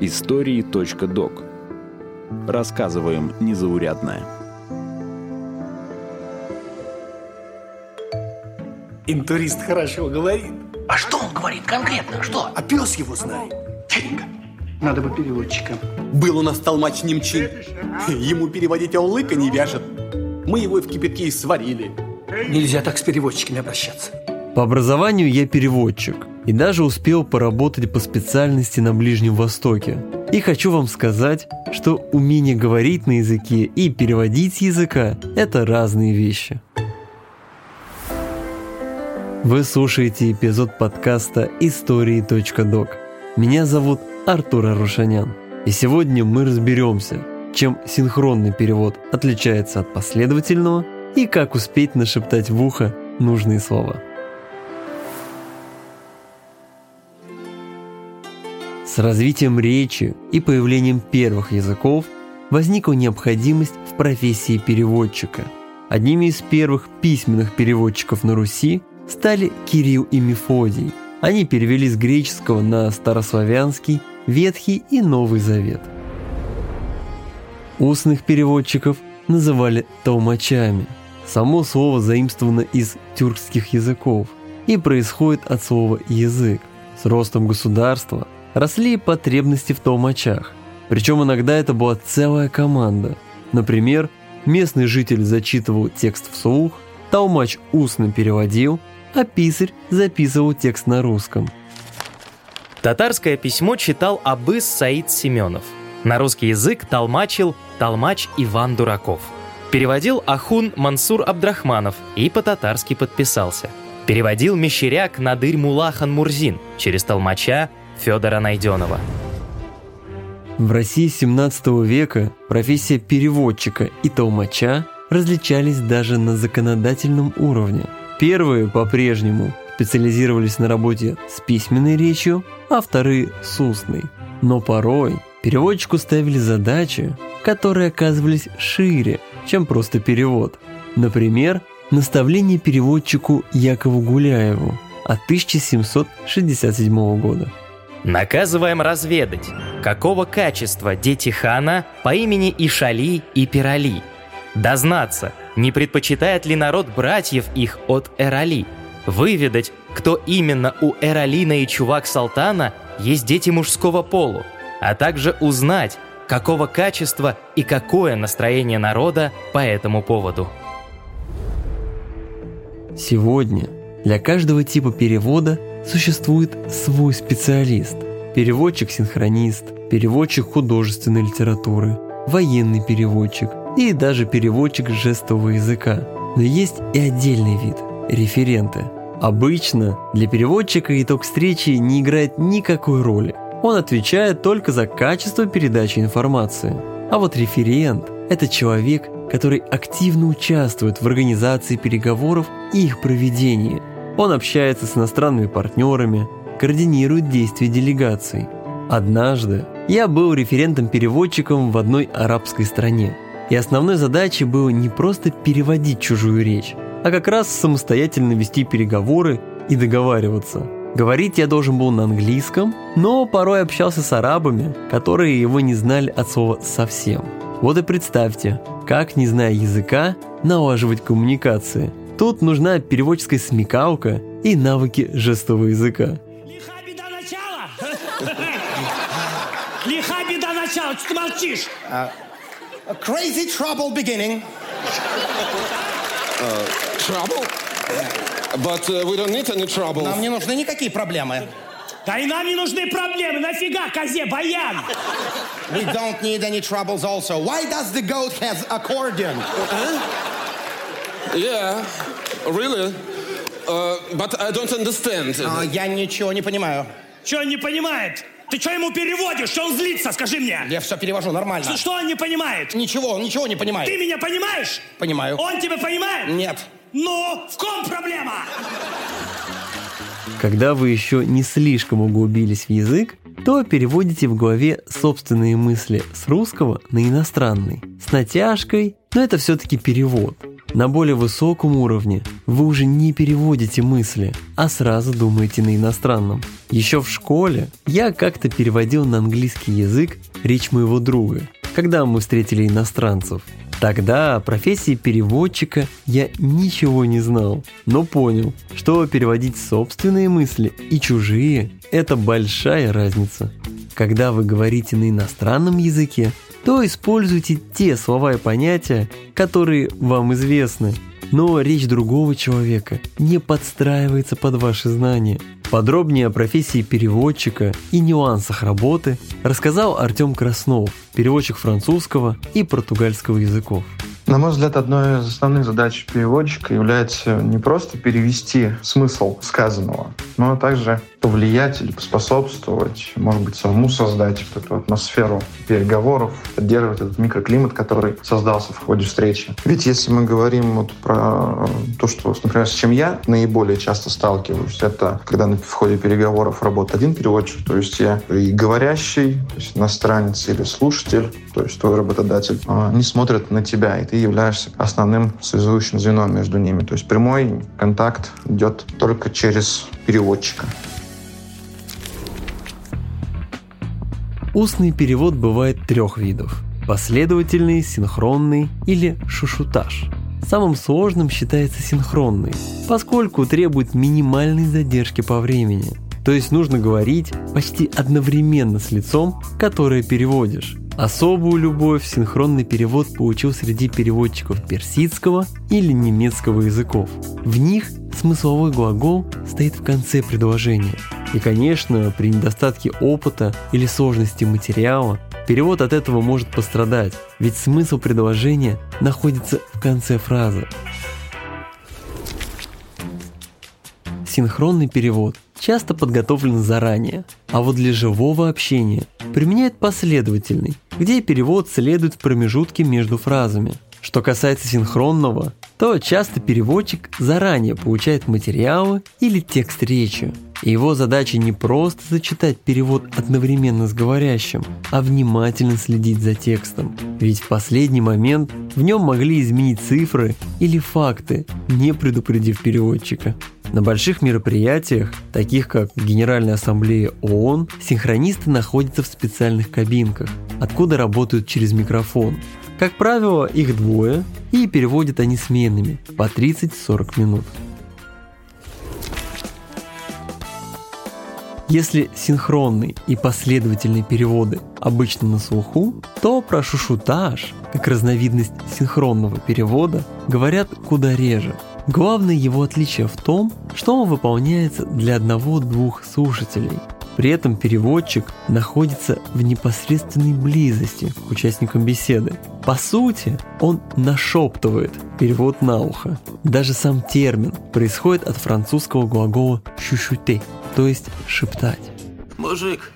Истории.док Рассказываем незаурядное. Интурист хорошо говорит. А что он говорит конкретно? Что? А пес его знает. Тихонько. Надо бы переводчика. Был у нас толмач немчин. Ему переводить аулыка не вяжет. Мы его в кипятке и сварили. Нельзя так с переводчиками обращаться. По образованию я переводчик и даже успел поработать по специальности на Ближнем Востоке. И хочу вам сказать, что умение говорить на языке и переводить с языка – это разные вещи. Вы слушаете эпизод подкаста «Истории.док». Меня зовут Артур Арушанян. И сегодня мы разберемся, чем синхронный перевод отличается от последовательного и как успеть нашептать в ухо нужные слова. С развитием речи и появлением первых языков возникла необходимость в профессии переводчика. Одними из первых письменных переводчиков на Руси стали Кирилл и Мефодий. Они перевели с греческого на старославянский Ветхий и Новый Завет. Устных переводчиков называли толмачами. Само слово заимствовано из тюркских языков и происходит от слова «язык». С ростом государства росли потребности в толмачах. Причем иногда это была целая команда. Например, местный житель зачитывал текст вслух, толмач устно переводил, а писарь записывал текст на русском. Татарское письмо читал Абыс Саид Семенов. На русский язык толмачил толмач Иван Дураков. Переводил Ахун Мансур Абдрахманов и по-татарски подписался. Переводил мещеряк Надырь Мулахан Мурзин через толмача Федора Найденова. В России 17 века профессия переводчика и толмача различались даже на законодательном уровне. Первые по-прежнему специализировались на работе с письменной речью, а вторые – с устной. Но порой переводчику ставили задачи, которые оказывались шире, чем просто перевод. Например, наставление переводчику Якову Гуляеву от 1767 года. Наказываем разведать, какого качества дети хана по имени Ишали и Пирали. Дознаться, не предпочитает ли народ братьев их от Эрали. Выведать, кто именно у Эралина и чувак Салтана есть дети мужского полу, а также узнать, какого качества и какое настроение народа по этому поводу. Сегодня для каждого типа перевода существует свой специалист. Переводчик-синхронист, переводчик художественной литературы, военный переводчик и даже переводчик жестового языка. Но есть и отдельный вид – референты. Обычно для переводчика итог встречи не играет никакой роли. Он отвечает только за качество передачи информации. А вот референт – это человек, который активно участвует в организации переговоров и их проведении – он общается с иностранными партнерами, координирует действия делегаций. Однажды я был референтом-переводчиком в одной арабской стране. И основной задачей было не просто переводить чужую речь, а как раз самостоятельно вести переговоры и договариваться. Говорить я должен был на английском, но порой общался с арабами, которые его не знали от слова совсем. Вот и представьте, как, не зная языка, налаживать коммуникации – Тут нужна переводческая смекалка и навыки жестового языка. Лиха беда начала! Лиха беда начала, что ты молчишь? A crazy trouble beginning. Trouble? But uh, we don't need any trouble. Нам не нужны никакие проблемы. Да и нам не нужны проблемы. Нафига козе баян? We don't need any troubles also. Why does the goat have accordion? Yeah, really? Uh, but I don't understand. А, я ничего не понимаю. Что он не понимает? Ты что ему переводишь? Что он злится? Скажи мне. Я все перевожу нормально. Что, что он не понимает? Ничего, он ничего не понимает. Ты меня понимаешь? Понимаю. Он тебя понимает? Нет. Ну, в ком проблема? Когда вы еще не слишком углубились в язык, то переводите в голове собственные мысли с русского на иностранный. С натяжкой, но это все-таки перевод. На более высоком уровне вы уже не переводите мысли, а сразу думаете на иностранном. Еще в школе я как-то переводил на английский язык речь моего друга, когда мы встретили иностранцев. Тогда о профессии переводчика я ничего не знал, но понял, что переводить собственные мысли и чужие – это большая разница. Когда вы говорите на иностранном языке, то используйте те слова и понятия, которые вам известны. Но речь другого человека не подстраивается под ваши знания. Подробнее о профессии переводчика и нюансах работы рассказал Артем Краснов, переводчик французского и португальского языков. На мой взгляд, одной из основных задач переводчика является не просто перевести смысл сказанного, но также повлиять или поспособствовать, может быть, самому создать вот эту атмосферу переговоров, поддерживать этот микроклимат, который создался в ходе встречи. Ведь если мы говорим вот про то, что, например, с чем я наиболее часто сталкиваюсь, это когда в ходе переговоров работает один переводчик, то есть я и говорящий, то есть иностранец или слушатель, то есть твой работодатель, они смотрят на тебя, и ты являешься основным связующим звеном между ними. То есть прямой контакт идет только через переводчика. Устный перевод бывает трех видов. Последовательный, синхронный или шушутаж. Самым сложным считается синхронный, поскольку требует минимальной задержки по времени. То есть нужно говорить почти одновременно с лицом, которое переводишь. Особую любовь синхронный перевод получил среди переводчиков персидского или немецкого языков. В них смысловой глагол стоит в конце предложения. И, конечно, при недостатке опыта или сложности материала, перевод от этого может пострадать, ведь смысл предложения находится в конце фразы. Синхронный перевод часто подготовлен заранее, а вот для живого общения применяет последовательный, где перевод следует в промежутке между фразами. Что касается синхронного, то часто переводчик заранее получает материалы или текст речи. Его задача не просто зачитать перевод одновременно с говорящим, а внимательно следить за текстом. Ведь в последний момент в нем могли изменить цифры или факты, не предупредив переводчика. На больших мероприятиях, таких как Генеральная ассамблея ООН, синхронисты находятся в специальных кабинках, откуда работают через микрофон. Как правило, их двое, и переводят они сменами по 30-40 минут. Если синхронный и последовательные переводы обычно на слуху, то про шушутаж, как разновидность синхронного перевода, говорят куда реже – Главное его отличие в том, что он выполняется для одного-двух слушателей. При этом переводчик находится в непосредственной близости к участникам беседы. По сути, он нашептывает перевод на ухо. Даже сам термин происходит от французского глагола «шушуте», то есть «шептать». Мужик,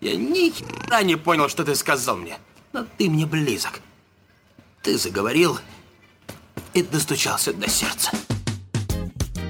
я ни хера не понял, что ты сказал мне, но ты мне близок. Ты заговорил, и достучался до сердца.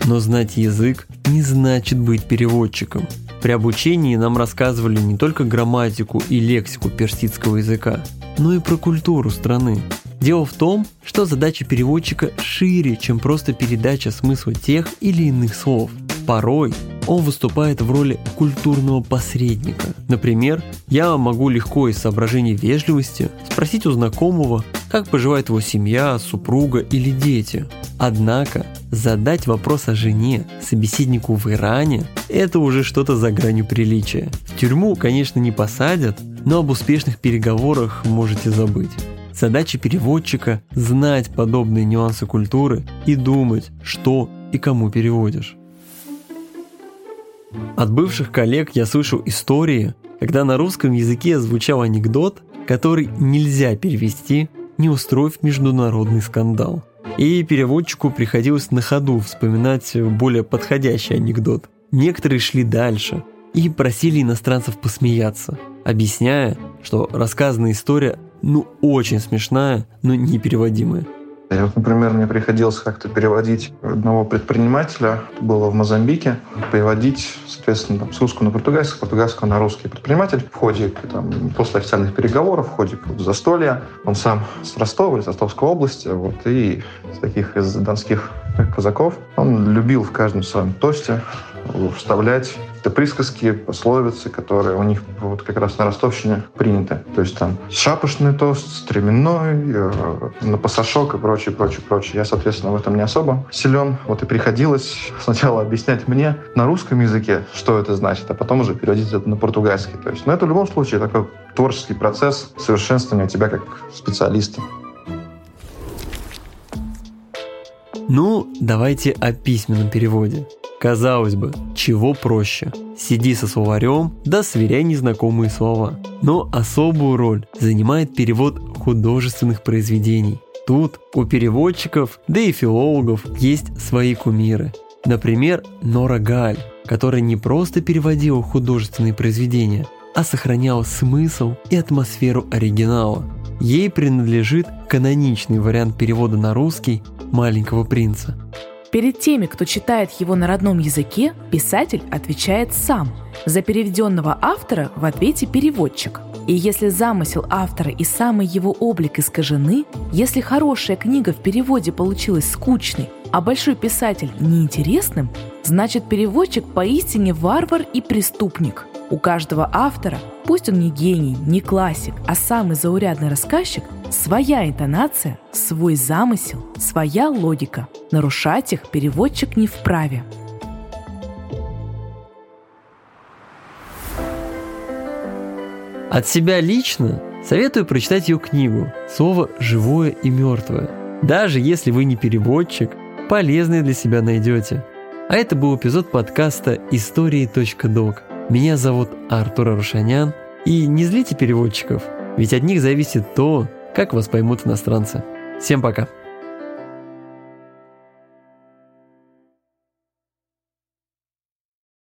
Но знать язык не значит быть переводчиком. При обучении нам рассказывали не только грамматику и лексику персидского языка, но и про культуру страны. Дело в том, что задача переводчика шире, чем просто передача смысла тех или иных слов. Порой он выступает в роли культурного посредника. Например, я могу легко из соображений вежливости спросить у знакомого, как поживает его семья, супруга или дети. Однако задать вопрос о жене собеседнику в Иране – это уже что-то за гранью приличия. В тюрьму, конечно, не посадят, но об успешных переговорах можете забыть. Задача переводчика – знать подобные нюансы культуры и думать, что и кому переводишь. От бывших коллег я слышал истории, когда на русском языке звучал анекдот, который нельзя перевести не устроив международный скандал. И переводчику приходилось на ходу вспоминать более подходящий анекдот. Некоторые шли дальше и просили иностранцев посмеяться, объясняя, что рассказанная история ну очень смешная, но непереводимая. Вот, например, мне приходилось как-то переводить одного предпринимателя, было в Мозамбике, переводить, соответственно, там, с русского на португальский, с португальского на русский. Предприниматель в ходе, там, после официальных переговоров, в ходе застолья, он сам с Ростова, из Ростовской области, вот, и из таких из донских казаков, он любил в каждом своем тосте вставлять это присказки, пословицы, которые у них вот как раз на Ростовщине приняты. То есть там шапошный тост, стременной, э, на пасашок и прочее, прочее, прочее. Я, соответственно, в этом не особо силен. Вот и приходилось сначала объяснять мне на русском языке, что это значит, а потом уже переводить это на португальский. То есть, но это в любом случае такой творческий процесс совершенствования тебя как специалиста. Ну, давайте о письменном переводе. Казалось бы, чего проще? Сиди со словарем, да сверяй незнакомые слова. Но особую роль занимает перевод художественных произведений. Тут у переводчиков, да и филологов есть свои кумиры. Например, Нора Галь, которая не просто переводила художественные произведения, а сохраняла смысл и атмосферу оригинала. Ей принадлежит каноничный вариант перевода на русский «Маленького принца». Перед теми, кто читает его на родном языке, писатель отвечает сам. За переведенного автора в ответе переводчик. И если замысел автора и самый его облик искажены, если хорошая книга в переводе получилась скучной, а большой писатель неинтересным, значит переводчик поистине варвар и преступник – у каждого автора, пусть он не гений, не классик, а самый заурядный рассказчик, своя интонация, свой замысел, своя логика. Нарушать их переводчик не вправе. От себя лично советую прочитать ее книгу «Слово живое и мертвое». Даже если вы не переводчик, полезное для себя найдете. А это был эпизод подкаста «Истории.док». Меня зовут Артур Арушанян, и не злите переводчиков, ведь от них зависит то, как вас поймут иностранцы. Всем пока!